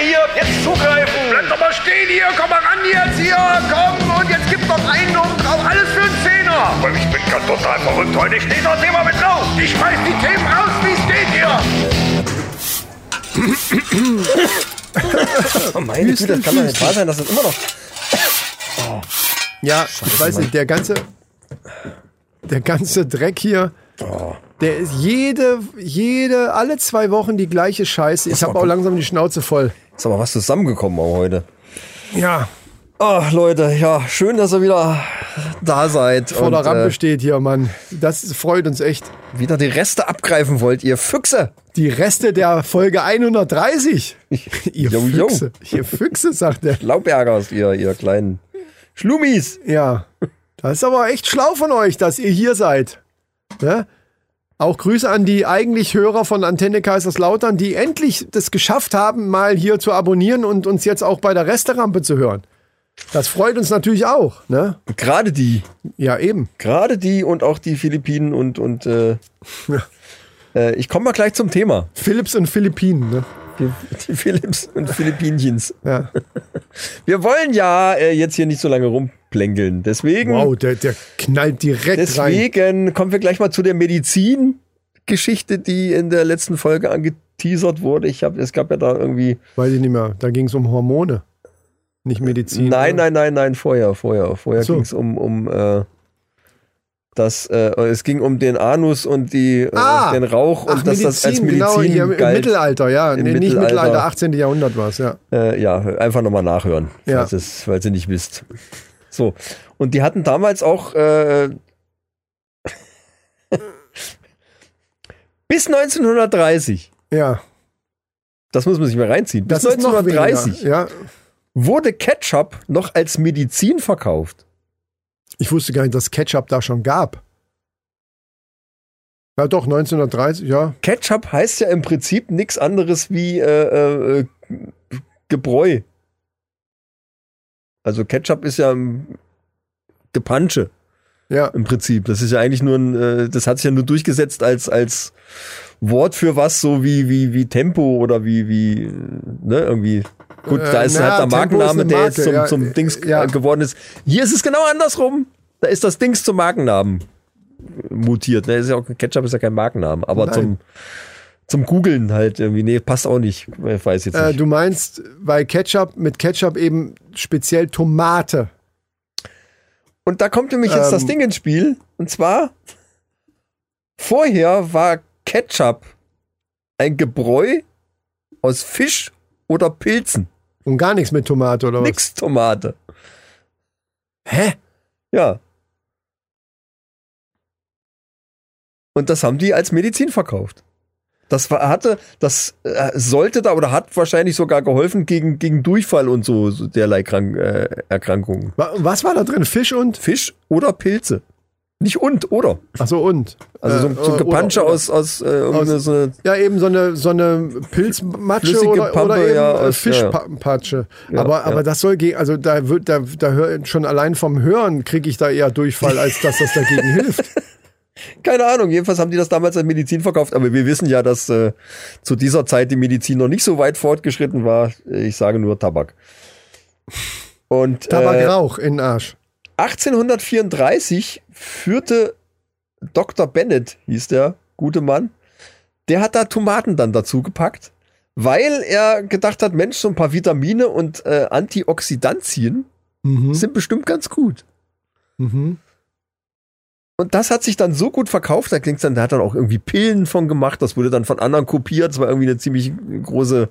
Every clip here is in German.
hier, jetzt zugreifen. Bleib doch mal stehen hier, komm mal ran jetzt hier, komm und jetzt gib noch einen und drauf, alles für einen Zehner. Aber ich bin ganz total verrückt heute. Ich stehe das Thema mit drauf. Ich schmeiß die Themen raus, wie es geht hier. Oh meine Güte, das kann doch nicht wahr sein, dass das immer noch. Ja, ich weiß nicht, der ganze, der ganze Dreck hier, der ist jede, jede, alle zwei Wochen die gleiche Scheiße. Ich habe auch langsam die Schnauze voll. Ist aber was zusammengekommen auch heute. Ja, Ach, Leute, ja, schön, dass ihr wieder da seid. vor der und, Rampe äh, steht hier, Mann. Das freut uns echt. wieder die Reste abgreifen wollt, ihr Füchse. Die Reste der Folge 130. ihr jo. Füchse. Ihr Füchse, sagt er. Laubergers, ihr, ihr kleinen Schlumis. Ja, das ist aber echt schlau von euch, dass ihr hier seid. Ne? Auch Grüße an die eigentlich Hörer von Antenne Kaiserslautern, die endlich das geschafft haben, mal hier zu abonnieren und uns jetzt auch bei der Resterampe zu hören. Das freut uns natürlich auch. Ne? Gerade die, Ja, eben. gerade die und auch die Philippinen und, und äh, äh, ich komme mal gleich zum Thema. Philips und Philippinen. Ne? Die, die Philips und Philippinchens. Ja. Wir wollen ja äh, jetzt hier nicht so lange rumplänkeln. Deswegen, Wow, der, der knallt direkt rein. deswegen kommen wir gleich mal zu der Medizin-Geschichte, die in der letzten Folge angeteasert wurde. Ich habe, es gab ja da irgendwie Weiß ich nicht mehr. Da ging es um Hormone. Nicht Medizin. Nein, oder? nein, nein, nein, vorher, vorher. Vorher So. ging es um, um äh, das, äh, es ging um den Anus und die, äh, Ah! den Rauch und Ach, dass das als Medizin, Medizin genau, hier im galt. Mittelalter, ja. Im nee, nicht Mittelalter. Mittelalter, 18. Jahrhundert war es, ja. Äh, ja, einfach nochmal nachhören, Ja. falls, es, falls ihr nicht wisst. So. Und die hatten damals auch äh, bis 1930, Ja, das muss man sich mal reinziehen, bis das ist noch 1930 weniger. Ja, wurde Ketchup noch als Medizin verkauft. Ich wusste gar nicht, dass Ketchup da schon gab. Ja, doch, 1930, ja. Ketchup heißt ja im Prinzip nichts anderes wie äh, äh, Gebräu. Also Ketchup ist ja Gepansche Ja, im Prinzip. Das ist ja eigentlich nur ein, äh, das hat sich ja nur durchgesetzt als, als Wort für was, so wie, wie, wie Tempo oder wie, wie, äh, ne, irgendwie. Gut, Äh, da ist na, halt der Markenname, der jetzt zum, ja, zum Dings ja. äh, geworden ist. Hier ist es genau andersrum. Da ist das Dings zum Markennamen mutiert. Ne? Ist ja auch, Ketchup ist ja kein Markennamen, aber Nein. zum, zum Googeln halt irgendwie. Nee, passt auch nicht. Ich weiß jetzt äh, nicht. du meinst, weil Ketchup, mit Ketchup eben speziell Tomate. Und da kommt nämlich jetzt das Ähm. Ding ins Spiel. Und zwar, vorher war Ketchup ein Gebräu aus Fisch oder Pilzen. Und gar nichts mit Tomate, oder was? Nix Tomate. Hä? Ja. Und das haben die als Medizin verkauft. Das war, hatte, das äh, sollte da oder hat wahrscheinlich sogar geholfen gegen, gegen Durchfall und so, so derlei Krank, äh, Erkrankungen. Wa- Was war da drin? Fisch und? Fisch oder Pilze. Nicht und, oder? Achso, und? Also so, Äh, ein- so ein oder- Gepansche aus, aus, äh, Aus- so eine, Ja, eben so eine, so eine Pilzmatsche oder, Pampe, oder eben ja, äh, ja. Fischpatsche. Ja, aber, ja. aber das soll gegen, also da wird, da, da hör, schon allein vom Hören kriege ich da eher Durchfall, als dass das dagegen hilft. keine Ahnung, jedenfalls haben die das damals als Medizin verkauft, aber wir wissen ja, dass äh, zu dieser Zeit die Medizin noch nicht so weit fortgeschritten war. Ich sage nur Tabak. Und äh, Tabakrauch in den Arsch. 1834 führte Dr. Bennett, hieß der gute Mann, der hat da Tomaten dann dazu gepackt, weil er gedacht hat, Mensch, so ein paar Vitamine und äh, Antioxidantien Mhm. sind bestimmt ganz gut. Mhm. Und das hat sich dann so gut verkauft, da klingt's dann, der hat dann auch irgendwie Pillen von gemacht, das wurde dann von anderen kopiert, das war irgendwie eine ziemlich große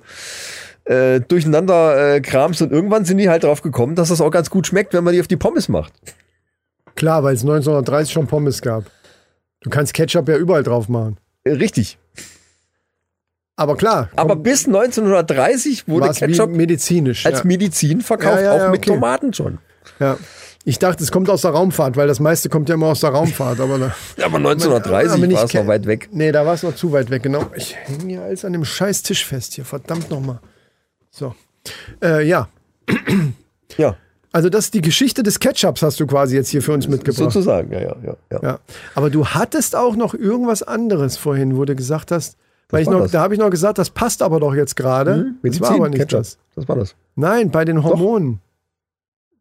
äh, Durcheinander äh, und irgendwann sind die halt drauf gekommen, dass das auch ganz gut schmeckt, wenn man die auf die Pommes macht. Klar, weil es 1930 schon Pommes gab. Du kannst Ketchup ja überall drauf machen. Äh, richtig. Aber klar, Aber bis 1930 wurde Ketchup medizinisch. als ja. Medizin verkauft, Ja, ja, ja, auch mit okay. Tomaten schon. ja. Ich dachte, es kommt aus der Raumfahrt, weil das meiste kommt ja immer aus der Raumfahrt. Aber da, Aber 1930 Aber nicht war es noch weit weg. Nee, da war es noch zu weit weg, genau. Ich hänge hier alles an dem scheiß Tisch fest hier, verdammt nochmal. So. Äh, ja, Ja, also das ist die Geschichte des Ketchups, hast du quasi jetzt hier für uns mitgebracht. sozusagen. Ja, ja, ja, ja. Ja. Aber du hattest auch noch irgendwas anderes vorhin, wo du gesagt hast, Weil ich noch, das. da habe ich noch gesagt, das passt aber doch jetzt gerade. Hm? Das war aber nicht Ketchup. das. Das war das. Nein, bei den Hormonen.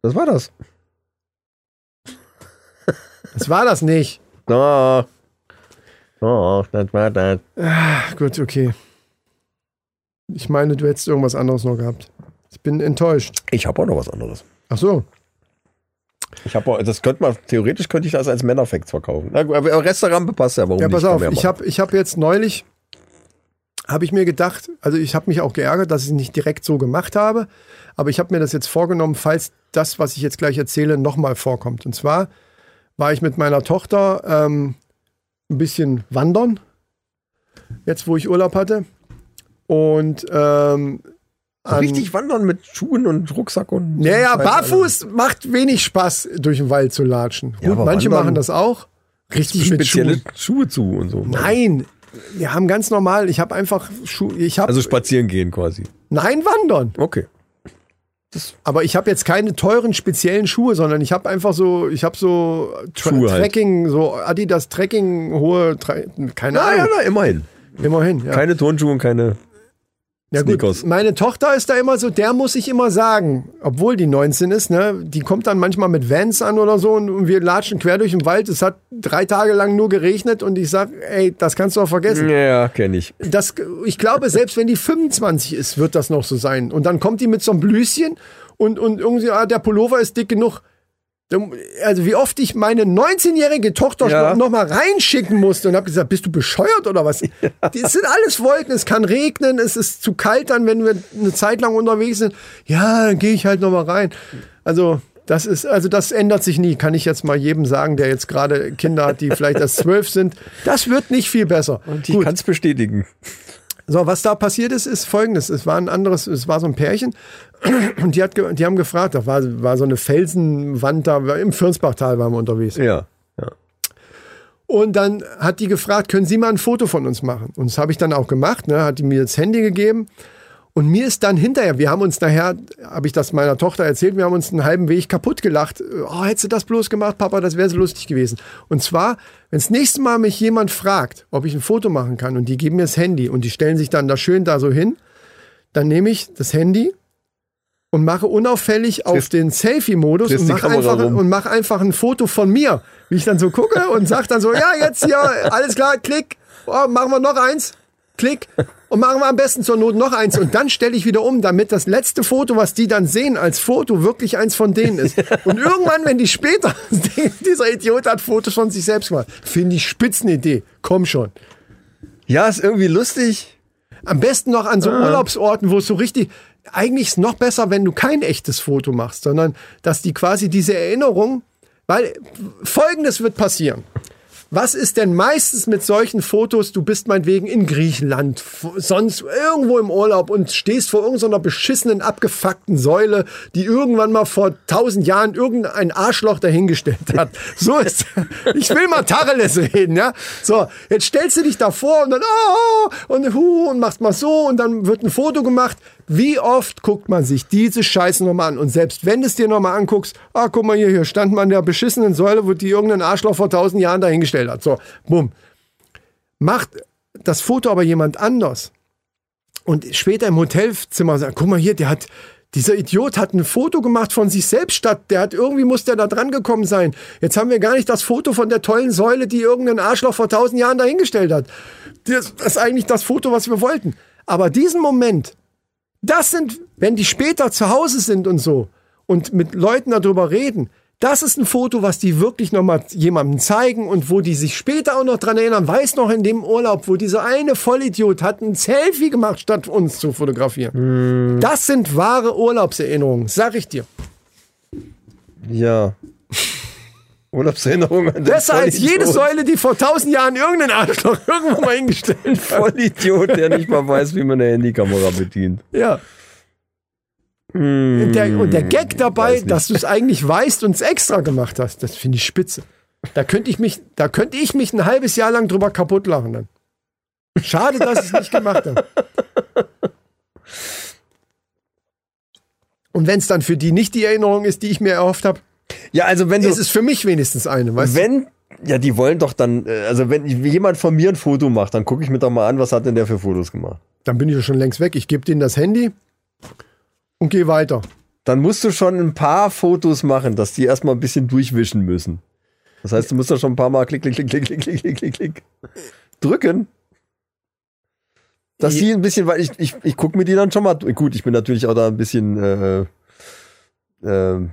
Das war das. Das war das nicht. Doch. Doch, das war das. Ach, gut, okay. Ich meine, du hättest irgendwas anderes noch gehabt. Ich bin enttäuscht. Ich habe auch noch was anderes. Ach so. Ich habe das könnte man theoretisch könnte ich das als Männerfacts verkaufen. Na, aber Restaurant passt ja, warum Ja, nicht? pass Kann auf, ich habe ich hab jetzt neulich, habe ich mir gedacht, also ich habe mich auch geärgert, dass ich es nicht direkt so gemacht habe, aber ich habe mir das jetzt vorgenommen, falls das, was ich jetzt gleich erzähle, nochmal vorkommt. Und zwar war ich mit meiner Tochter ähm, ein bisschen wandern, jetzt wo ich Urlaub hatte. Und ähm, richtig wandern mit Schuhen und Rucksack und Naja, Scheiß, barfuß macht wenig Spaß, durch den Wald zu latschen. Ja, Gut, manche machen das auch. Richtig also mit spezielle Schuhen. Schuhe zu und so. Nein, wir haben ganz normal, ich habe einfach Schuhe, ich habe, Also spazieren gehen quasi. nein, wandern. Okay. Aber ich habe jetzt keine teuren speziellen Schuhe, sondern ich habe einfach so, ich habe so Tra Schuhe halt. Trekking, so Adidas Trekking, hohe, Tra keine Na ja, Ahnung, na, immerhin. immerhin. Ja. Keine Turnschuhe und keine. Ja gut, Sneakers. meine Tochter ist da immer so, der muss ich immer sagen, obwohl die 19 ist, ne, die kommt dann manchmal mit Vans an oder so und, und wir latschen quer durch den Wald. Es hat drei Tage lang nur geregnet und ich sag, ey, das kannst du auch vergessen. Ja, kenne ich. Das, ich glaube, selbst wenn die 25 ist, wird das noch so sein. Und dann kommt die mit so einem Blüschen und, und irgendwie, ah, der Pullover ist dick genug. Also wie oft ich meine 19-jährige Tochter Ja. noch mal reinschicken musste und habe gesagt, bist du bescheuert oder was? Das sind alles Wolken, es kann regnen, es ist zu kalt dann, wenn wir eine Zeit lang unterwegs sind. Ja, dann gehe ich halt noch mal rein. Also das ist, also das ändert sich nie, kann ich jetzt mal jedem sagen, der jetzt gerade Kinder hat, die vielleicht erst zwölf sind. Das wird nicht viel besser. Und ich kann es bestätigen. So, was da passiert ist, ist folgendes. Es war ein anderes, es war so ein Pärchen und die, hat, die haben gefragt, da war, war so eine Felsenwand da, im Fürnsbachtal waren wir unterwegs. Ja. ja. Und dann hat die gefragt, können Sie mal ein Foto von uns machen? Und das habe ich dann auch gemacht, ne? hat die mir das Handy gegeben. Und mir ist dann hinterher, wir haben uns nachher, habe ich das meiner Tochter erzählt, wir haben uns einen halben Weg kaputt gelacht. Oh, hättest du das bloß gemacht, Papa, das wäre so lustig gewesen. Und zwar, wenn das nächste Mal mich jemand fragt, ob ich ein Foto machen kann und die geben mir das Handy und die stellen sich dann da schön da so hin, dann nehme ich das Handy und mache unauffällig auf den Selfie-Modus und mache einfach, rum. und mach einfach ein Foto von mir, wie ich dann so gucke und sag dann so, ja, jetzt hier, alles klar, klick, oh, machen wir noch eins, klick und machen wir am besten zur Not noch eins und dann stelle ich wieder um, damit das letzte Foto, was die dann sehen als Foto, wirklich eins von denen ist. Und irgendwann, wenn die später, dieser Idiot hat Fotos von sich selbst gemacht, finde ich Spitzenidee, komm schon. Ja, ist irgendwie lustig. Am besten noch an so Urlaubsorten, wo es so richtig. Eigentlich ist es noch besser, wenn du kein echtes Foto machst, sondern dass die quasi diese Erinnerung. Weil folgendes wird passieren. Was ist denn meistens mit solchen Fotos? Du bist meinetwegen in Griechenland, sonst irgendwo im Urlaub und stehst vor irgendeiner beschissenen, abgefuckten Säule, die irgendwann mal vor tausend Jahren irgendein Arschloch dahingestellt hat. So ist, ich will mal Tacheles reden, ja. So, jetzt stellst du dich davor und dann, oh, und hu, und machst mal so und dann wird ein Foto gemacht. Wie oft guckt man sich diese Scheiße nochmal an? Und selbst wenn du es dir nochmal anguckst, ah, guck mal hier, hier stand man an der beschissenen Säule, wo die irgendein Arschloch vor tausend Jahren dahingestellt hat. So, bumm. Macht das Foto aber jemand anders. Und später im Hotelzimmer sagt, guck mal hier, der hat, dieser Idiot hat ein Foto gemacht von sich selbst statt, der hat, irgendwie muss der da dran gekommen sein. Jetzt haben wir gar nicht das Foto von der tollen Säule, die irgendein Arschloch vor tausend Jahren dahingestellt hat. Das, das ist eigentlich das Foto, was wir wollten. Aber diesen Moment, das sind, wenn die später zu Hause sind und so und mit Leuten darüber reden, das ist ein Foto, was die wirklich nochmal jemandem zeigen und wo die sich später auch noch dran erinnern. Weiß noch in dem Urlaub, wo dieser eine Vollidiot hat ein Selfie gemacht, statt uns zu fotografieren. Das sind wahre Urlaubserinnerungen, sag ich dir. Ja. Urlaubserinnerung an den Besser als jede. Säule, die vor tausend Jahren irgendein Arschloch irgendwo mal hingestellt hat. Vollidiot, der nicht mal weiß, wie man eine Handykamera bedient. Ja. Und der, und der Gag dabei, Hm, dass du es eigentlich weißt und es extra gemacht hast, das finde ich spitze. Da könnte ich mich, da könnte ich mich ein halbes Jahr lang drüber kaputt lachen dann. Schade, dass ich es nicht gemacht habe. Und wenn es dann für die nicht die Erinnerung ist, die ich mir erhofft habe, ja, also wenn du. Es ist für mich wenigstens eine, weißt wenn, du? Wenn, ja, die wollen doch dann, äh, also wenn jemand von mir ein Foto macht, dann gucke ich mir doch mal an, was hat denn der für Fotos gemacht. Dann bin ich ja schon längst weg. Ich gebe denen das Handy und gehe weiter. Dann musst du schon ein paar Fotos machen, dass die erstmal ein bisschen durchwischen müssen. Das heißt, du musst da schon ein paar Mal klick, klick, klick, klick, klick, klick, klick, klick drücken. Dass die ein bisschen, weil ich, ich, ich gucke mir die dann schon mal. Gut, ich bin natürlich auch da ein bisschen, äh, äh, äh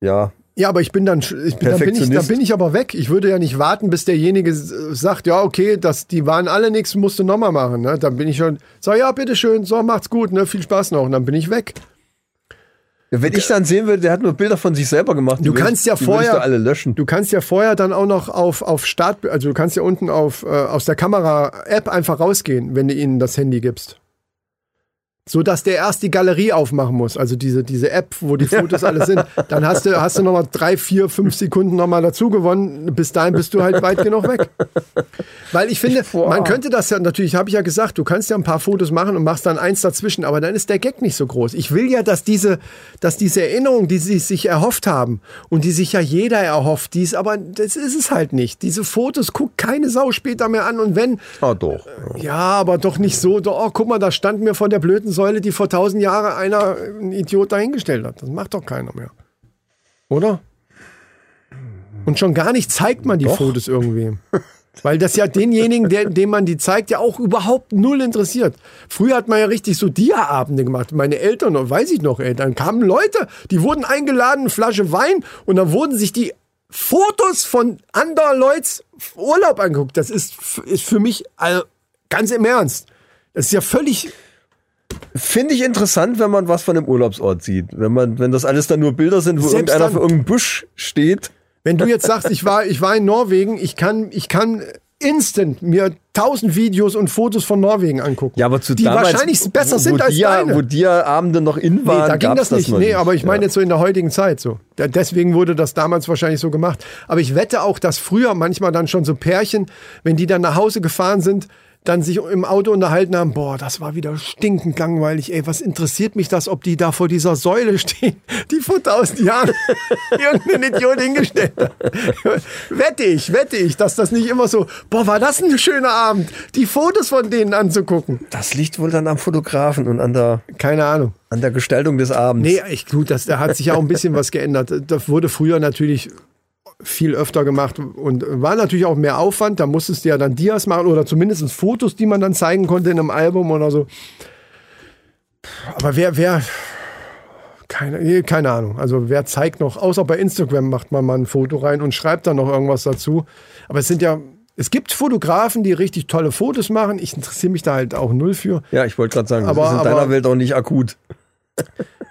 ja, ja, aber ich bin dann, ich bin, dann, bin ich, dann bin ich aber weg. Ich würde ja nicht warten, bis derjenige sagt, ja, okay, das, die waren alle nichts, musst du nochmal machen. Ne? Dann bin ich schon, sag, ja, bitteschön, so, macht's gut, ne? viel Spaß noch. Und dann bin ich weg. Wenn ich dann sehen würde, der hat nur Bilder von sich selber gemacht. Du kannst ja vorher- alle löschen. Du kannst ja vorher dann auch noch auf, auf Start, also du kannst ja unten auf, äh, aus der Kamera-App einfach rausgehen, wenn du ihnen das Handy gibst. So dass der erst die Galerie aufmachen muss, also diese, diese App, wo die Fotos alle sind. Dann hast du, hast du nochmal drei, vier, fünf Sekunden nochmal dazu gewonnen. Bis dahin bist du halt weit genug weg. Weil ich finde, man könnte das ja, natürlich habe ich ja gesagt, du kannst ja ein paar Fotos machen und machst dann eins dazwischen, aber dann ist der Gag nicht so groß. Ich will ja, dass diese, dass diese Erinnerung, die sie sich erhofft haben und die sich ja jeder erhofft, die ist aber, das ist es halt nicht. Diese Fotos guckt keine Sau später mehr an und wenn, Ah, doch. ja, aber doch nicht so, doch, oh, guck mal, da stand mir von der blöden Säule, die vor tausend Jahren einer, ein Idiot dahingestellt hat. Das macht doch keiner mehr. Oder? Und schon gar nicht zeigt man die Fotos irgendwem. Weil das ja denjenigen, der, dem man die zeigt, ja auch überhaupt null interessiert. Früher hat man ja richtig so Dia-Abende gemacht. Meine Eltern, weiß ich noch, ey, dann kamen Leute, die wurden eingeladen, eine Flasche Wein und dann wurden sich die Fotos von anderen Leuts Urlaub angeguckt. Das ist, ist für mich also, ganz im Ernst. Das ist ja völlig Finde ich interessant, wenn man was von dem Urlaubsort sieht. Wenn man, wenn das alles dann nur Bilder sind, wo Selbst irgendeiner dann- für irgendeinen Busch steht. Wenn du jetzt sagst, ich war, ich war in Norwegen, ich kann, ich kann instant mir tausend Videos und Fotos von Norwegen angucken. Ja, aber zu die damals, wahrscheinlich besser wo, sind als die ja, deine. Wo die ja Abende noch in waren, Nee, da ging das nicht. noch nee, aber ich meine Ja. jetzt so in der heutigen Zeit so. Deswegen wurde das damals wahrscheinlich so gemacht. Aber ich wette auch, dass früher manchmal dann schon so Pärchen, wenn die dann nach Hause gefahren sind, dann sich im Auto unterhalten haben, boah, das war wieder stinkend langweilig, ey, was interessiert mich das, ob die da vor dieser Säule stehen, die vor tausend Jahren irgendein Idiot hingestellt hat. wette ich, wette ich, dass das nicht immer so, boah, war das ein schöner Abend, die Fotos von denen anzugucken. Das liegt wohl dann am Fotografen und an der, Keine Ahnung. an der Gestaltung des Abends. Nee, ich, gut, das, da hat sich ja auch ein bisschen was geändert. Das wurde früher natürlich viel öfter gemacht und war natürlich auch mehr Aufwand. Da musstest du ja dann Dias machen oder zumindest Fotos, die man dann zeigen konnte in einem Album oder so. Aber wer, wer, keine, keine Ahnung. Also wer zeigt noch, außer bei Instagram macht man mal ein Foto rein und schreibt dann noch irgendwas dazu. Aber es sind ja, es gibt Fotografen, die richtig tolle Fotos machen. Ich interessiere mich da halt auch null für. Ja, ich wollte gerade sagen, Aber- das ist in aber- deiner Welt auch nicht akut.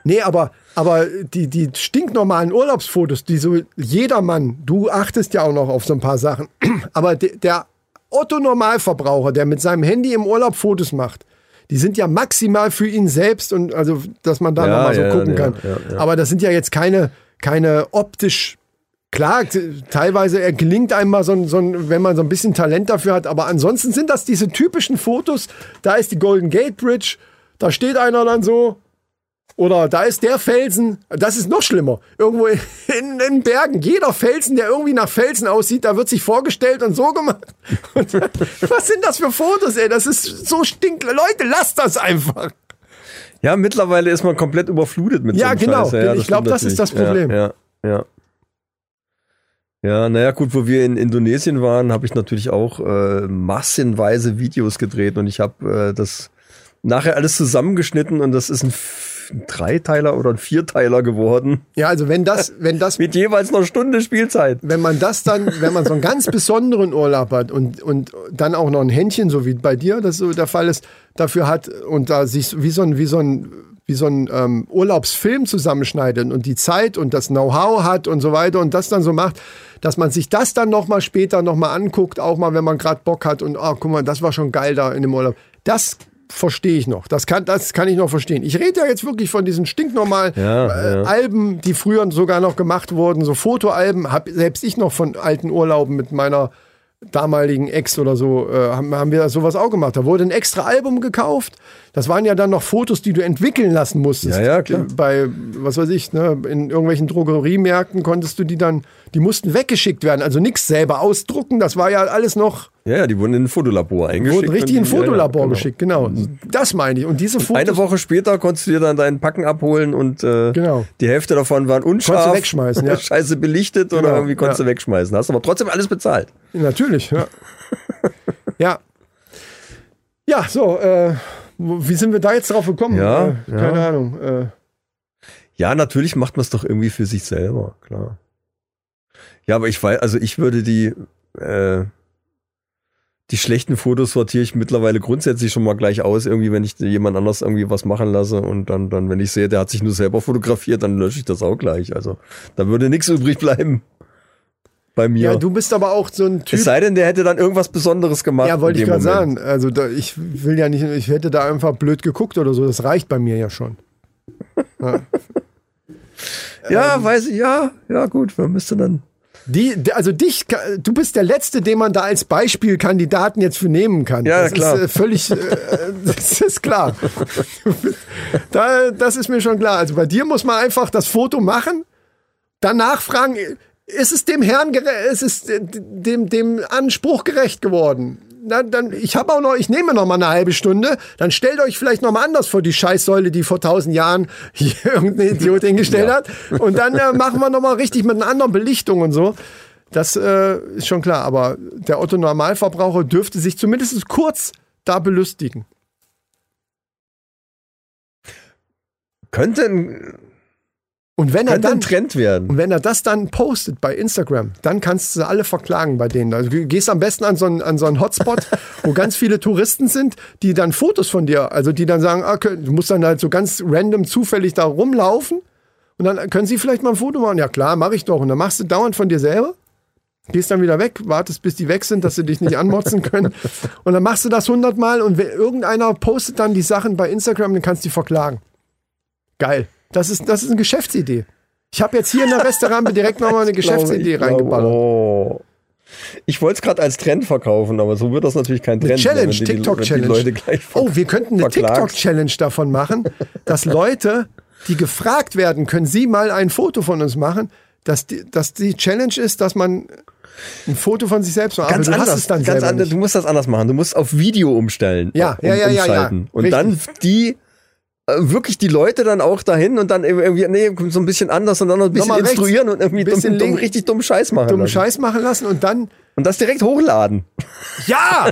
Nee, aber, aber die, die stinknormalen Urlaubsfotos, die so jedermann, du achtest ja auch noch auf so ein paar Sachen, aber de, der Otto-Normalverbraucher, der mit seinem Handy im Urlaub Fotos macht, die sind ja maximal für ihn selbst und also, dass man da Ja, nochmal so ja, gucken ja, kann. ja. Aber das sind ja jetzt keine, keine optisch Klar, teilweise er gelingt einem mal so ein, so ein, wenn man so ein bisschen Talent dafür hat, aber ansonsten sind das diese typischen Fotos. Da ist die Golden Gate Bridge, da steht einer dann so, oder da ist der Felsen, das ist noch schlimmer. Irgendwo in, den Bergen. Jeder Felsen, der irgendwie nach Felsen aussieht, da wird sich vorgestellt und so gemacht. Und, was sind das für Fotos, ey? Das ist so stinkle. Leute, lasst das einfach. Ja, mittlerweile ist man komplett überflutet mit Ja, so genau. Scheiß. Ja, Ich glaub, stimmt das ist das. Problem. Ja, ja. ja. Ja, naja, gut, wo wir in Indonesien waren, habe ich natürlich auch äh, massenweise Videos gedreht und ich habe äh, das nachher alles zusammengeschnitten und das ist ein, ein Dreiteiler oder ein Vierteiler geworden Ja, also wenn das, wenn das mit jeweils einer Stunde Spielzeit. wenn man das dann, wenn man so einen ganz besonderen Urlaub hat und, und dann auch noch ein Händchen, so wie bei dir das so der Fall ist, dafür hat und da sich wie so ein, wie so ein, wie so ein ähm, Urlaubsfilm zusammenschneidet und die Zeit und das Know-how hat und so weiter und das dann so macht, dass man sich das dann nochmal später nochmal anguckt, auch mal, wenn man gerade Bock hat und, ah, guck mal, das war schon geil da in dem Urlaub. Das verstehe ich noch. Das kann, das kann ich noch verstehen. Ich rede ja jetzt wirklich von diesen stinknormalen Ja, äh, ja. Alben, die früher sogar noch gemacht wurden, so Fotoalben, hab selbst ich noch von alten Urlauben mit meiner damaligen Ex oder so, äh, haben, haben wir sowas auch gemacht. Da wurde ein extra Album gekauft. Das waren ja dann noch Fotos, die du entwickeln lassen musstest. Ja, ja, klar. Bei, was weiß ich, ne, in irgendwelchen Drogeriemärkten konntest du die dann Die mussten weggeschickt werden. Also nichts selber ausdrucken. Das war ja alles noch, Ja, ja, die wurden in ein Fotolabor eingeschickt. wurden richtig in ein Fotolabor genau. geschickt. Genau. Das meine ich. Und diese Fotos. Eine Woche später konntest du dir dann deinen Packen abholen und äh, Genau. die Hälfte davon waren unscharf. Konntest du wegschmeißen, ja. Scheiße belichtet oder Genau, irgendwie konntest ja. du wegschmeißen. Hast aber trotzdem alles bezahlt. Natürlich, ja. ja. Ja, so, äh, wie sind wir da jetzt drauf gekommen? Ja, äh, keine ja. Ahnung. Äh, Ja, natürlich macht man es doch irgendwie für sich selber, klar. Ja, aber ich weiß, also ich würde die, äh, die schlechten Fotos sortiere ich mittlerweile grundsätzlich schon mal gleich aus, irgendwie, wenn ich jemand anders irgendwie was machen lasse und dann, dann, wenn ich sehe, der hat sich nur selber fotografiert, dann lösche ich das auch gleich. Also da würde nichts übrig bleiben bei mir. ja, du bist aber auch so ein Typ. es sei denn, der hätte dann irgendwas Besonderes gemacht. Ja, wollte ich gerade sagen. Also da, ich will ja nicht, ich hätte da einfach blöd geguckt oder so. Das reicht bei mir ja schon. Ja, Ähm. weiß ich, ja, ja, gut, man müsste dann. Die, also dich, du bist der Letzte, den man da als Beispielkandidaten jetzt für nehmen kann. Ja, das klar. ist äh, völlig, äh, das ist klar. Da, das ist mir schon klar. Also bei dir muss man einfach das Foto machen, danach fragen, ist es dem Herrn, ist es äh, dem, dem Anspruch gerecht geworden? Na, dann, ich habe auch noch, ich nehme noch mal eine halbe Stunde, dann stellt euch vielleicht noch mal anders vor die Scheißsäule, die vor tausend Jahren hier irgendein Idiot hingestellt hat. Und dann äh, machen wir noch mal richtig mit einer anderen Belichtung und so. Das äh, ist schon klar, aber der Otto Normalverbraucher dürfte sich zumindest kurz da belustigen. Könnte ein, Und wenn er dann Trend werden. Und wenn er das dann postet bei Instagram, dann kannst du sie alle verklagen bei denen. Also du gehst am besten an so einen, an so einen Hotspot, wo ganz viele Touristen sind, die dann Fotos von dir, also die dann sagen, ah, okay, du musst dann halt so ganz random zufällig da rumlaufen und dann können sie vielleicht mal ein Foto machen. Ja klar, mache ich doch. Und dann machst du dauernd von dir selber, gehst dann wieder weg, wartest bis die weg sind, dass sie dich nicht anmotzen können. Und dann machst du das hundertmal und wenn irgendeiner postet dann die Sachen bei Instagram, dann kannst du die verklagen. Geil. Das ist, das ist eine Geschäftsidee. Ich habe jetzt hier in der Restaurant direkt nochmal eine Geschäftsidee glaube, reingeballert. Oh. Ich wollte es gerade als Trend verkaufen, aber so wird das natürlich kein Eine Trend. Challenge, wenn die TikTok-Challenge. Leute gleich Oh, wir könnten eine. TikTok-Challenge davon machen, dass Leute, die gefragt werden, können Sie mal ein Foto von uns machen, dass die, dass die Challenge ist, dass man ein Foto von sich selbst macht. Ganz aber du anders, ganz anders. nicht. Du musst das anders machen. Du musst auf Video umstellen. Ja, um, ja, ja, ja, ja. Und Richtig. dann die wirklich die Leute dann auch dahin und dann irgendwie nee, so ein bisschen anders und dann noch ein bisschen Nochmal rechts, instruieren und irgendwie dumm, bisschen dumm, links. richtig dummen Scheiß machen. Dummen lassen. Scheiß machen lassen und dann Und das direkt hochladen. Ja!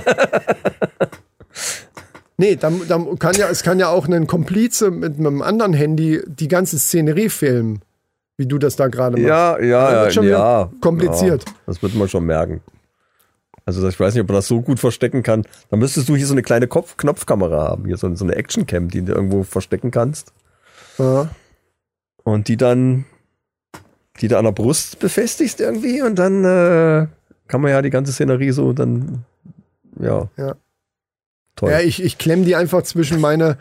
nee, dann, dann kann ja, es kann ja auch ein Komplize mit einem anderen Handy die ganze Szenerie filmen, wie du das da gerade machst. Ja, ja, wird ja, schon wieder ja. kompliziert. Ja, das wird man schon merken. Also ich weiß nicht, ob man das so gut verstecken kann. Dann müsstest du hier so eine kleine Kopf Knopfkamera haben, hier so, so eine Actioncam, die du irgendwo verstecken kannst. Ja. Und die dann, die du an der Brust befestigst irgendwie und dann äh, kann man ja die ganze Szenerie so dann, ja. Ja. Toll. Ja, ich, ich klemm die einfach zwischen meine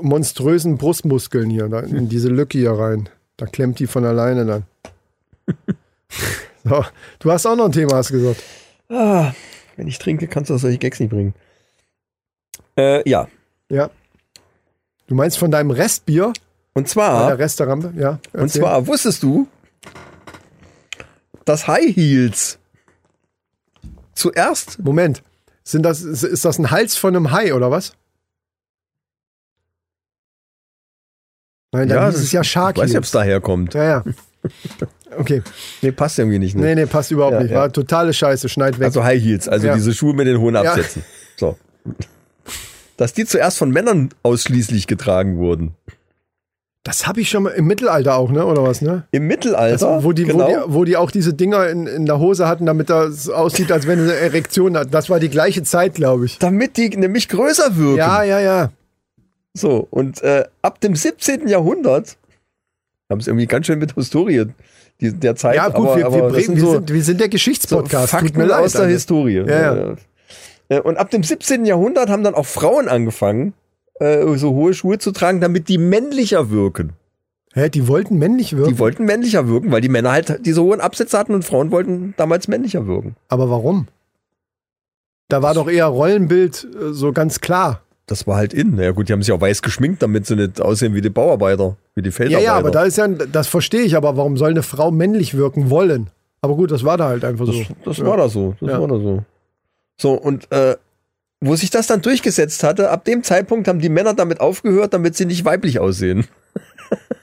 monströsen Brustmuskeln hier, in diese Lücke hier rein. Da klemmt die von alleine dann. so, du hast auch noch ein Thema, hast du gesagt. Ah, wenn ich trinke, kannst du solche Gags nicht bringen. Äh, ja. Ja. Du meinst von deinem Restbier Und bei der zwar, Restaurante? Ja. Ah. und erzähl. zwar wusstest du, dass High Heels zuerst Moment. Sind das, ist ist das ein Hals von einem Hai oder was? Nein, dann Ja, das- es ja Shark Ich weiß nicht, ob es daher kommt. Ja, ja. Okay. Nee, passt irgendwie nicht. Ne? Nee, nee, passt überhaupt Ja, nicht. ja. War totale Scheiße. Schneid weg. Also High Heels, also Ja. diese Schuhe mit den hohen Ja. Absätzen. So. Dass die zuerst von Männern ausschließlich getragen wurden. das habe ich schon mal im Mittelalter auch, ne? Oder was, ne? Im Mittelalter, Also, wo, die, genau, wo, die, wo die auch diese Dinger in, in der Hose hatten, damit das aussieht, als wenn sie eine Erektion hat. Das war die gleiche Zeit, glaube ich. damit die nämlich größer wirken. Ja, ja, ja. So, und äh, ab dem 17. Jahrhundert haben es irgendwie ganz schön mit Historie die, der Zeit. Ja, gut, aber, wir, aber wir, wir, sind wir, so, sind, wir sind der so Geschichtspodcast. Fakten Tut mir leid. aus der Alter. Historie. Ja, ja. Äh, Und ab dem 17. Jahrhundert haben dann auch Frauen angefangen, äh, so hohe Schuhe zu tragen, damit die männlicher wirken. Hä, die wollten männlich wirken. Die wollten männlicher wirken, weil die Männer halt diese hohen Absätze hatten und Frauen wollten damals männlicher wirken. Aber warum? Da war doch eher Rollenbild äh, so ganz klar. Das war halt in. Ja gut, die haben sich auch weiß geschminkt, damit sie nicht aussehen wie die Bauarbeiter, wie die Ja, Feldarbeiter. ja, aber da ist ja, das verstehe ich, aber warum soll eine Frau männlich wirken wollen? Aber gut, das war da halt einfach Das, so. das Ja. war da so. Das Ja. war da so. So, und äh, wo sich das dann durchgesetzt hatte, ab dem Zeitpunkt haben die Männer damit aufgehört, damit sie nicht weiblich aussehen.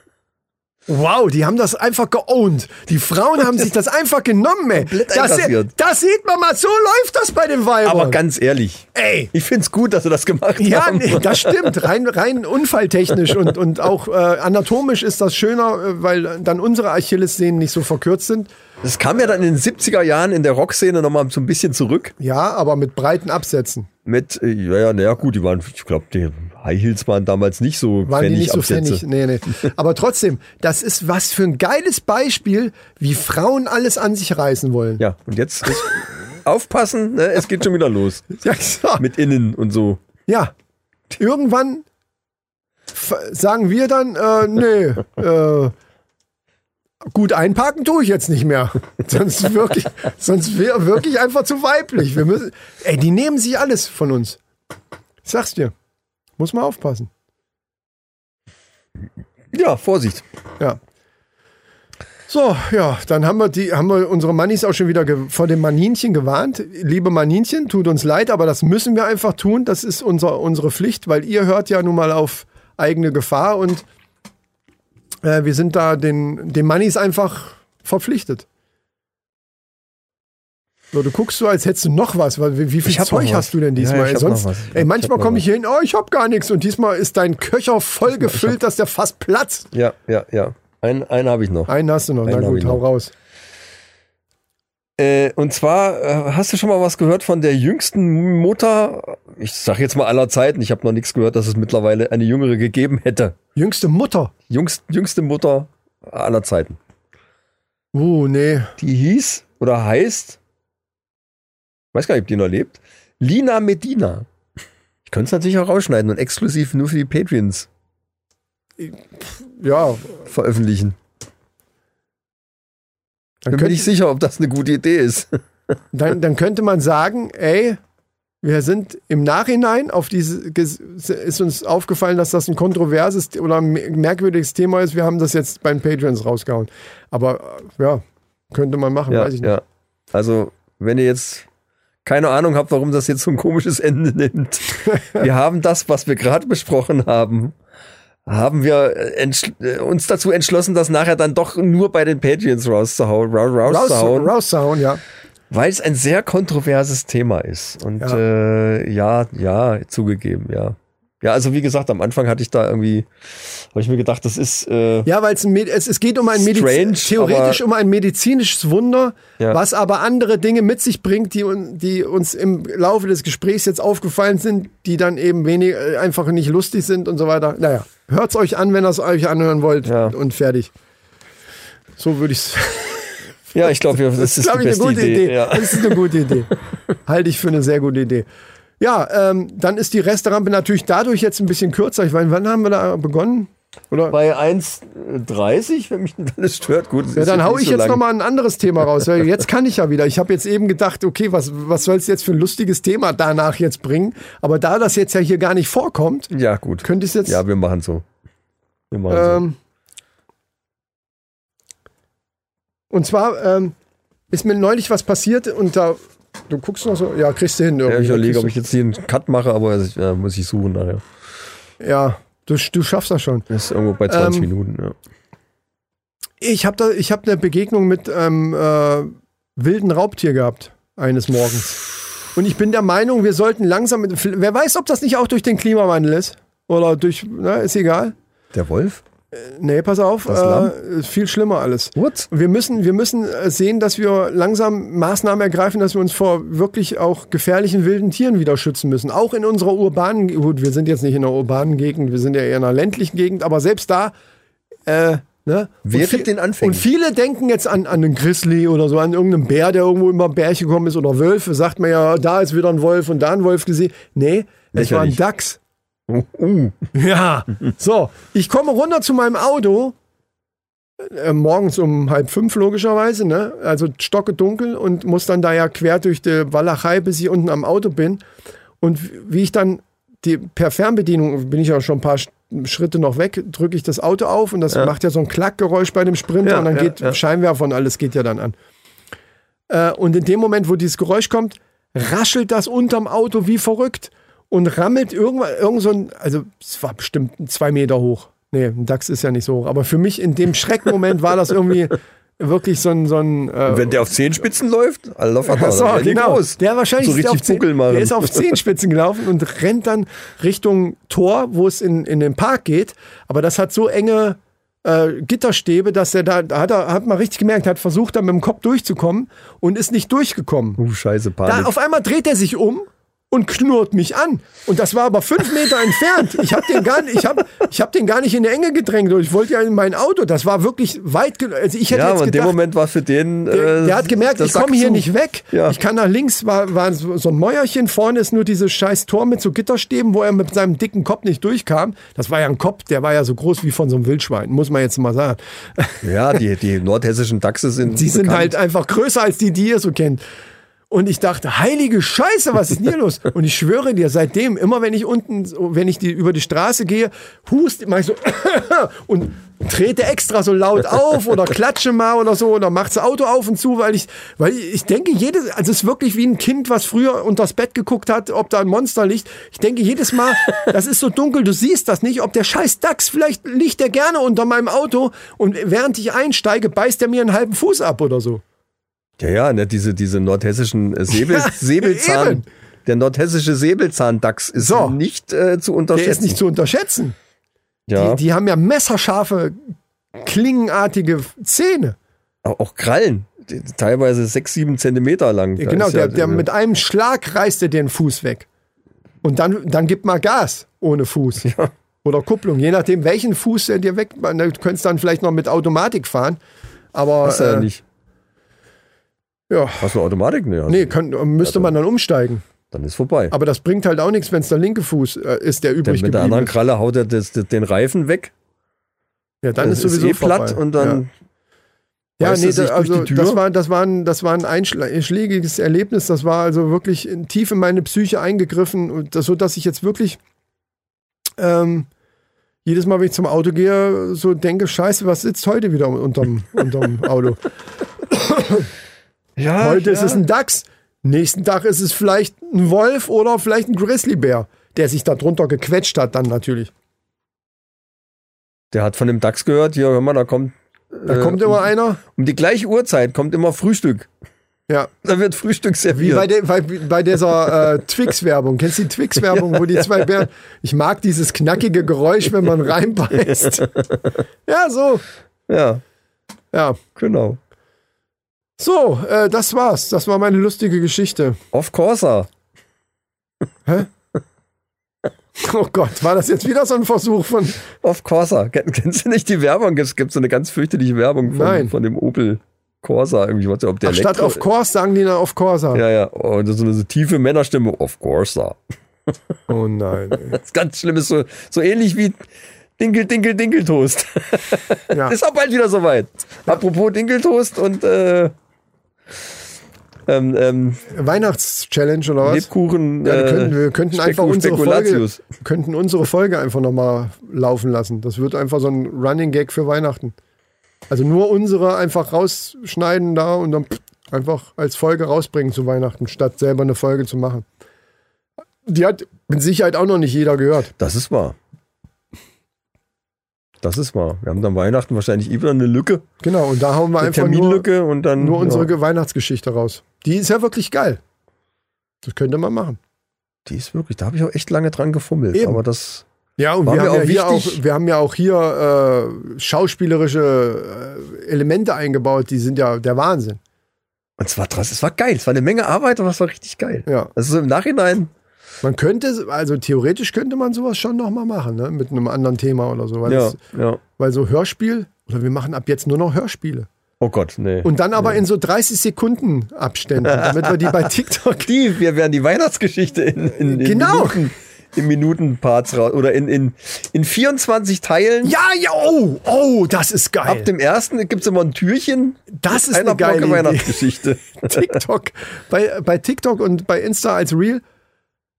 Wow, die haben das einfach geowned. Die Frauen haben sich das einfach genommen, ey. Das, das sieht man mal, so läuft das bei den Weibern. Aber ganz ehrlich, ey. ich find's gut, dass sie das gemacht Ja, haben. nee, das stimmt. Rein, rein unfalltechnisch und, und auch äh, anatomisch ist das schöner, äh, weil dann unsere Achillessehnen nicht so verkürzt sind. Das kam ja dann in den 70er Jahren in der Rockszene nochmal so ein bisschen zurück. Ja, aber mit breiten Absätzen. Mit, äh, ja, ja, naja, gut, die waren, ich glaube, die High Heels waren damals nicht so Waren die nicht so pfennig? Nee, nee. Aber trotzdem, das ist was für ein geiles Beispiel, wie Frauen alles an sich reißen wollen. Ja, und jetzt aufpassen, ne, es geht schon wieder los. Ja, so. Mit innen und so. ja. irgendwann sagen wir dann, äh, nee, äh, gut einparken tue ich jetzt nicht mehr. Sonst wirklich, sonst wäre wirklich einfach zu weiblich. Wir müssen, ey, die nehmen sich alles von uns. Ich sag's dir. Muss man aufpassen. Ja, Vorsicht. Ja. So, ja, dann haben wir die, haben wir unsere Mannis auch schon wieder vor dem Maninchen gewarnt. Liebe Maninchen, tut uns leid, aber das müssen wir einfach tun. Das ist unser, unsere Pflicht, weil ihr hört ja nun mal auf eigene Gefahr und äh, wir sind da den, den Mannis einfach verpflichtet. So, du guckst so, als hättest du noch was. Weil, wie, wie viel hab Zeug hast du denn Ja, diesmal? hab Sonst, ey, manchmal hab komme ich hier hin, oh, ich hab gar nichts. Und diesmal ist dein Köcher voll gefüllt, dass der fast platzt. Ja, ja, ja. Einen, einen habe ich noch. Einen hast du noch. Na Einen hab gut, hau noch. raus. Äh, und zwar, äh, hast du schon mal was gehört von der jüngsten Mutter? Ich sag jetzt mal aller Zeiten, ich habe noch nichts gehört, dass es mittlerweile eine jüngere gegeben hätte. Jüngste Mutter. Jüngst, jüngste Mutter aller Zeiten. Uh, nee. Die hieß oder heißt, weiß gar nicht, ob die noch lebt, Lina Medina. Ich könnte es natürlich auch rausschneiden und exklusiv nur für die Patreons Ja, veröffentlichen. dann Bin nicht sicher, ob das eine gute Idee ist. dann, dann könnte man sagen, ey, wir sind im Nachhinein auf diese, ist uns aufgefallen, dass das ein kontroverses oder ein merkwürdiges Thema ist. Wir haben das jetzt beim Patreons rausgehauen. Aber äh, ja, könnte man machen, Ja, weiß ich nicht. ja. Also, wenn ihr jetzt keine Ahnung habt, warum das jetzt so ein komisches Ende nimmt. wir haben das, was wir gerade besprochen haben, haben wir äh, äh, uns dazu entschlossen, das nachher dann doch nur bei den Patreons rauszuhauen, ra- Raus, rauszuhauen, rauszuhauen, ja. weil es ein sehr kontroverses Thema ist. Und Ja. äh, ja, ja, zugegeben, ja. Ja, also wie gesagt, am Anfang hatte ich da irgendwie, habe ich mir gedacht, das ist äh, Ja, weil es, es, es geht um ein Mediz Strange, theoretisch aber- um ein medizinisches Wunder, Ja. was aber andere Dinge mit sich bringt, die, die uns im Laufe des Gesprächs jetzt aufgefallen sind, die dann eben wenig, äh, einfach nicht lustig sind und so weiter. Naja, hört's euch an, wenn ihr es euch anhören wollt Ja. und fertig. So würde ich es. ja, ich glaube, das, Das ist ist, die ich, eine gute Idee. Idee. Ja. Das ist eine gute Idee. Halte ich für eine sehr gute Idee. Ja, ähm, dann ist die Resterampe natürlich dadurch jetzt ein bisschen kürzer. Ich meine, wann haben wir da begonnen? Oder? Bei 1,30, wenn mich alles stört. Gut, das Ja, dann hau ich so jetzt lang. noch mal ein anderes Thema raus. Weil jetzt kann ich ja wieder. Ich habe jetzt eben gedacht, okay, was, was soll es jetzt für ein lustiges Thema danach jetzt bringen? Aber da das jetzt ja hier gar nicht vorkommt, Ja, gut. könnte ich es jetzt. Ja, wir machen so. Wir machen ähm, und zwar ähm, ist mir neulich was passiert und da. Du guckst noch so, ja, kriegst du hin. so. Ja, irgendwie. ich überlege, ob ich jetzt hier einen Cut mache, aber das äh, muss ich suchen nachher. Ja, du, du schaffst das schon. Das ist irgendwo bei 20 Ähm, Minuten, ja. Ich habe da, ich habe eine Begegnung mit ähm, äh, wilden Raubtier gehabt eines Morgens. Und ich bin der Meinung, wir sollten langsam. Mit, wer weiß, ob das nicht auch durch den Klimawandel ist oder durch, na, ist egal. Der Wolf? Nee, pass auf, äh, viel schlimmer alles. What? Wir müssen, wir müssen äh, sehen, dass wir langsam Maßnahmen ergreifen, dass wir uns vor wirklich auch gefährlichen wilden Tieren wieder schützen müssen. Auch in unserer urbanen, gut, wir sind jetzt nicht in einer urbanen Gegend, wir sind ja eher in einer ländlichen Gegend, aber selbst da, äh, ne? Wer Und mit den Anfängen? Und viele denken jetzt an, an einen Grizzly oder so, an irgendeinen Bär, der irgendwo über Berg gekommen ist oder Wölfe. Sagt man ja, da ist wieder ein Wolf und da ein Wolf gesehen. Nee, es war ein. Dachs. Uh. Ja, so, ich komme runter zu meinem Auto, äh, morgens um halb fünf logischerweise, ne? also stocke dunkel und muss dann da ja quer durch die Walachei, bis ich unten am Auto bin. Und wie ich dann die, per Fernbedienung, bin ich ja schon ein paar Sch- Schritte noch weg, drücke ich das Auto auf und das macht ja so ein Klackgeräusch bei dem Sprinter Ja, und dann ja, geht ja. Scheinwerfer und alles geht ja dann an. Äh, und in dem Moment, wo dieses Geräusch kommt, raschelt das unterm Auto wie verrückt und rammelt irgendwann, irgend so ein, also es war bestimmt zwei Meter hoch. Nee, ein Dachs ist ja nicht so hoch. Aber für mich in dem Schreckmoment war das irgendwie wirklich so ein, so ein äh, Wenn der auf Zehenspitzen läuft, Alter Vater, so, die genau. groß. Der wahrscheinlich so ist der richtig auf Zehn- Buckel machen. Der ist auf Zehenspitzen gelaufen und rennt dann Richtung Tor, wo es in, in den Park geht. Aber das hat so enge äh, Gitterstäbe, dass er da, da hat er hat man richtig gemerkt, hat versucht, da mit dem Kopf durchzukommen und ist nicht durchgekommen. Uh, scheiße, Da, Panik. auf einmal dreht er sich um und knurrt mich an. Und das war aber fünf Meter entfernt. Ich habe den, gar nicht- ich hab, ich hab den gar nicht in die Enge gedrängt. Und ich wollte ja in mein Auto. Das war wirklich weit. Also ich hätte ja, jetzt aber in dem Moment war für den. der, äh, der hat gemerkt, der ich komme hier zu. nicht weg. Ja. Ich kann nach links, war, war so so ein Mäuerchen, vorne ist nur dieses scheiß Tor mit so Gitterstäben, wo er mit seinem dicken Kopf nicht durchkam. Das war ja ein Kopf, der war ja so groß wie von so einem Wildschwein, muss man jetzt mal sagen. Ja, die, die nordhessischen Dachse sind. Die sind bekannt. halt einfach größer als die, die ihr so kennt. Und ich dachte, heilige Scheiße, was ist denn hier los? Und ich schwöre dir, seitdem, immer wenn ich unten, wenn ich die, über die Straße gehe, hust, mach ich so und trete extra so laut auf oder klatsche mal oder so oder mach das Auto auf und zu, weil ich, weil ich, ich denke, jedes, also es ist wirklich wie ein Kind, was früher unters Bett geguckt hat, ob da ein Monster liegt. Ich denke jedes Mal, das ist so dunkel, du siehst das nicht, ob der scheiß Dachs, vielleicht liegt der gerne unter meinem Auto und während ich einsteige, beißt er mir einen halben Fuß ab oder so. Ja, ja, ne, diese, diese nordhessischen äh, Säbel, Ja, Säbelzahn. Der nordhessische Säbelzahndachs ist So. nicht äh, zu unterschätzen. Der ist nicht zu unterschätzen. ja. Die, die haben ja messerscharfe, klingenartige Zähne. auch, Krallen. Die, teilweise sechs, sieben Zentimeter lang. Da genau, ist ja, der, der äh, mit einem Schlag reißt er den Fuß weg. Und dann, dann gibt mal Gas ohne Fuß. Oder Kupplung, je nachdem, welchen Fuß er dir weg. Du könntest dann vielleicht noch mit Automatik fahren. Aber Hast du ja äh, nicht. Ja, Hast du Automatik? Nee, nee, könnt, müsste man dann umsteigen. Dann ist vorbei. Aber das bringt halt auch nichts, wenn es der linke Fuß äh, ist, der übrig mit der anderen ist. Kralle haut er das, das, den Reifen weg. Ja, dann das ist sowieso eh platt vorbei. und dann. Ja, beißt nee, da, also das war, das war ein, das war ein einschlägiges Erlebnis. Das war also wirklich tief in meine Psyche eingegriffen, und das, so dass ich jetzt wirklich ähm, jedes Mal, wenn ich zum Auto gehe, so denke: Scheiße, was sitzt heute wieder unterm, unterm Auto? Ja, Heute ist es ein Dachs, nächsten Tag ist es vielleicht ein Wolf oder vielleicht ein Grizzlybär, der sich da drunter gequetscht hat, dann natürlich. Der hat von dem Dachs gehört, hier, hör mal, da kommt. Da äh, kommt immer einer. Um die gleiche Uhrzeit kommt immer Frühstück. Ja, Da wird Frühstück Wie serviert. bei, der, bei, bei dieser äh, Twix-Werbung. Kennst du die Twix-Werbung, wo die zwei Bären. Ich mag dieses knackige Geräusch, wenn man reinbeißt. ja, so. ja, Ja. genau. So, äh, das war's. Das war meine lustige Geschichte. Of Corsa. Oh Gott, war das jetzt wieder so ein Versuch von. Of Corsa. Ken- Kennst du nicht die Werbung? Es gibt so eine ganz fürchterliche Werbung von, Nein. von dem Opel Corsa. Irgendwie, ich weiß nicht, ob der Ach, statt of course sagen die dann of Corsa. Ja, ja. Und so eine so tiefe Männerstimme. Of Corsa. Oh nein. ey. Das ist ganz schlimm. Ist so, so ähnlich wie Dinkel, Dinkel, Dinkeltoast. Ja. Ist auch bald wieder soweit. Apropos Dinkeltoast und äh, ähm, ähm, Weihnachts-Challenge oder was? Lebkuchen. Ja, wir äh, könnten, wir könnten einfach unsere Folge, könnten unsere Folge einfach nochmal laufen lassen. Das wird einfach so ein Running Gag für Weihnachten. Also nur unsere einfach rausschneiden da und dann einfach als Folge rausbringen zu Weihnachten, statt selber eine Folge zu machen. Die hat mit Sicherheit auch noch nicht jeder gehört. Das ist wahr. Das ist wahr. Wir haben dann Weihnachten wahrscheinlich immer eine Lücke, Genau, und da hauen wir eine einfach nur, Terminlücke und dann. nur unsere ja, Ge- Weihnachtsgeschichte raus. Die ist ja wirklich geil. Das könnte man machen. die ist wirklich, da habe ich auch echt lange dran gefummelt. Eben. Aber das. Ja, und War wir haben ja, auch hier wichtig. auch, wir haben ja auch hier äh, schauspielerische äh, Elemente eingebaut, die sind ja der Wahnsinn. Und es war geil. Es war eine Menge Arbeit, aber es war richtig geil. Ja. Also im Nachhinein. Man könnte, also theoretisch könnte man sowas schon nochmal machen, ne? mit einem anderen Thema oder so. Weil, Ja, es, ja. weil so Hörspiel, oder wir machen ab jetzt nur noch Hörspiele. Oh Gott, nee. Und dann aber in so 30 Sekunden Abständen, damit wir die bei TikTok. die, wir werden die Weihnachtsgeschichte in, in, in Genau. Minuten, in Minutenparts raus oder in, in, in 24 Teilen. Ja, ja, oh, oh, das ist geil. Ab dem ersten gibt es immer ein Türchen. das ist eine geile Blocke. Weihnachtsgeschichte. TikTok. Bei, bei TikTok und bei Insta als Reel.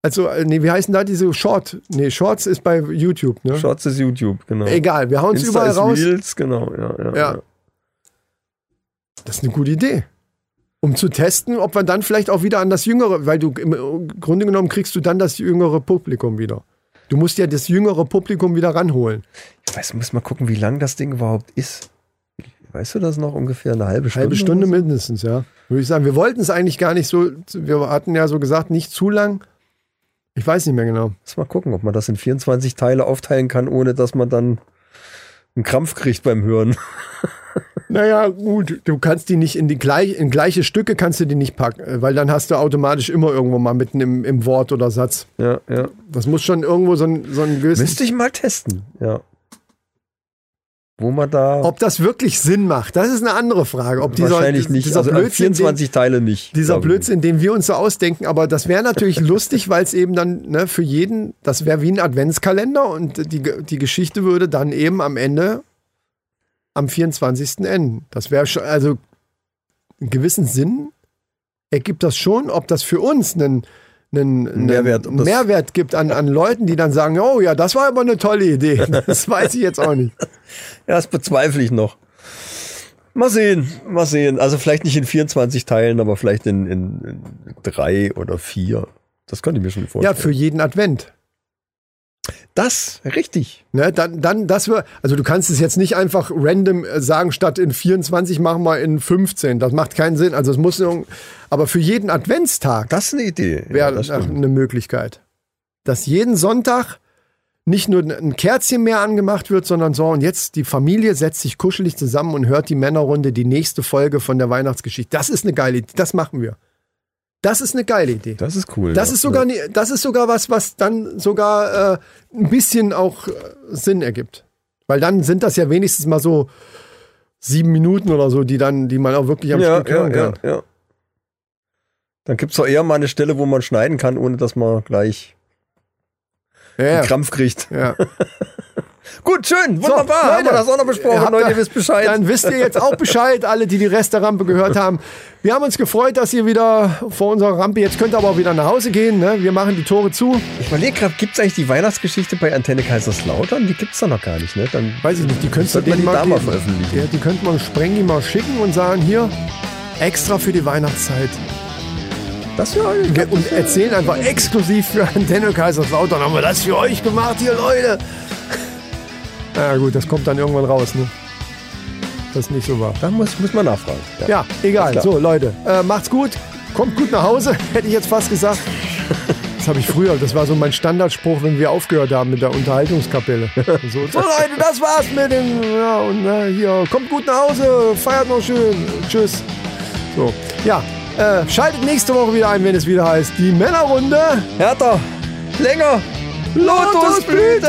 Also, äh, nee, wie heißen da diese Short? Nee, Shorts ist bei YouTube, ne? Shorts ist YouTube, genau. Egal, wir hauen es überall raus. Reels, genau. Ja, ja, Ja. Das ist eine gute Idee. Um zu testen, ob wir dann vielleicht auch wieder an das Jüngere, weil du im Grunde genommen kriegst du dann das jüngere Publikum wieder. Du musst ja das jüngere Publikum wieder ranholen. Ich weiß, muss mal gucken, wie lang das Ding überhaupt ist. Weißt du das noch ungefähr eine halbe Stunde? Halbe Stunde so? mindestens, ja. Würde ich sagen. Wir wollten es eigentlich gar nicht so, wir hatten ja so gesagt, nicht zu lang. Ich weiß nicht mehr genau. Muss mal gucken, ob man das in 24 Teile aufteilen kann, ohne dass man dann einen Krampf kriegt beim Hören. Naja, gut, du kannst die nicht in die gleich, in gleiche Stücke kannst du die nicht packen, äh, weil dann hast du automatisch immer irgendwo mal mitten im, im Wort oder Satz. Ja, ja. Das muss schon irgendwo so ein, so ein gewisses. Müsste ich mal testen, ja. Wo man da Ob das wirklich Sinn macht, das ist eine andere Frage. Ob dieser, wahrscheinlich nicht, dieser also Blödsinn, 24 Teile nicht. den, dieser. Blödsinn, den wir uns so ausdenken, aber das wäre natürlich lustig, weil es eben dann ne, für jeden, das wäre wie ein Adventskalender und die, die Geschichte würde dann eben am Ende am 24. enden. Das wäre schon, also einen gewissen Sinn ergibt das schon, ob das für uns einen, einen, einen Mehrwert, das- Mehrwert gibt an, an Leuten, die dann sagen, oh ja, das war aber eine tolle Idee. Das weiß ich jetzt auch nicht. Ja, das bezweifle ich noch. Mal sehen, mal sehen. Also vielleicht nicht in 24 Teilen, aber vielleicht in, in, in drei oder vier. Das könnte ich mir schon Ja, vorstellen. für jeden Advent. Das, richtig. Ne, dann, dann, das wir, also du kannst es jetzt nicht einfach random äh, sagen, statt in 24 machen wir in 15. Das macht keinen Sinn. Also es muss, aber für jeden Adventstag Das ist eine Idee. Ja, wäre stimmt. eine Möglichkeit. Dass jeden Sonntag nicht nur ein Kerzchen mehr angemacht wird, sondern so, und jetzt die Familie setzt sich kuschelig zusammen und hört die Männerrunde die nächste Folge von der Weihnachtsgeschichte. Das ist eine geile Idee. Das machen wir. Das ist eine geile Idee. Das ist cool. Das ja. ist sogar, das ist sogar was, was dann sogar äh, ein bisschen auch äh, Sinn ergibt. Weil dann sind das ja wenigstens mal so sieben Minuten oder so, die dann, die man auch wirklich am ja, Stück ja, hören ja, kann. ja. Dann gibt es doch eher mal eine Stelle, wo man schneiden kann, ohne dass man gleich Ja, einen ja. Krampf kriegt. ja. Gut, schön, wunderbar. haben wir Leute, das auch noch besprochen. Leute, ihr- ihr wisst Bescheid. Dann wisst ihr jetzt auch Bescheid, alle, die die Resterampe gehört haben. Wir haben uns gefreut, dass ihr wieder vor unserer Rampe, jetzt könnt ihr aber auch wieder nach Hause gehen. Ne? Wir machen die Tore zu. Ich überlege gerade, gibt es eigentlich die Weihnachtsgeschichte bei Antenne Kaiserslautern? Die gibt es da noch gar nicht, ne? Dann Weiß ich nicht, die Sollte man die mal da mal veröffentlichen? Ja, die könnte man Sprengi mal schicken und sagen, hier, extra für die Weihnachtszeit. das ja Und erzählen einfach exklusiv für Antenne Kaiserslautern, haben wir das für euch gemacht hier, Leute. Na gut, das kommt dann irgendwann raus, ne? Das ist nicht so wahr. Da muss, muss man nachfragen. Ja. Ja, egal. So, Leute, äh, macht's gut. Kommt gut nach Hause, hätte ich jetzt fast gesagt. Das habe ich früher, das war so mein Standardspruch, wenn wir aufgehört haben mit der Unterhaltungskapelle. So, so Leute, das war's mit dem, ja, und äh, hier, kommt gut nach Hause, feiert noch schön, tschüss. So, ja, äh, schaltet nächste Woche wieder ein, wenn es wieder heißt, die Männerrunde Härter, länger, Lotusblüte!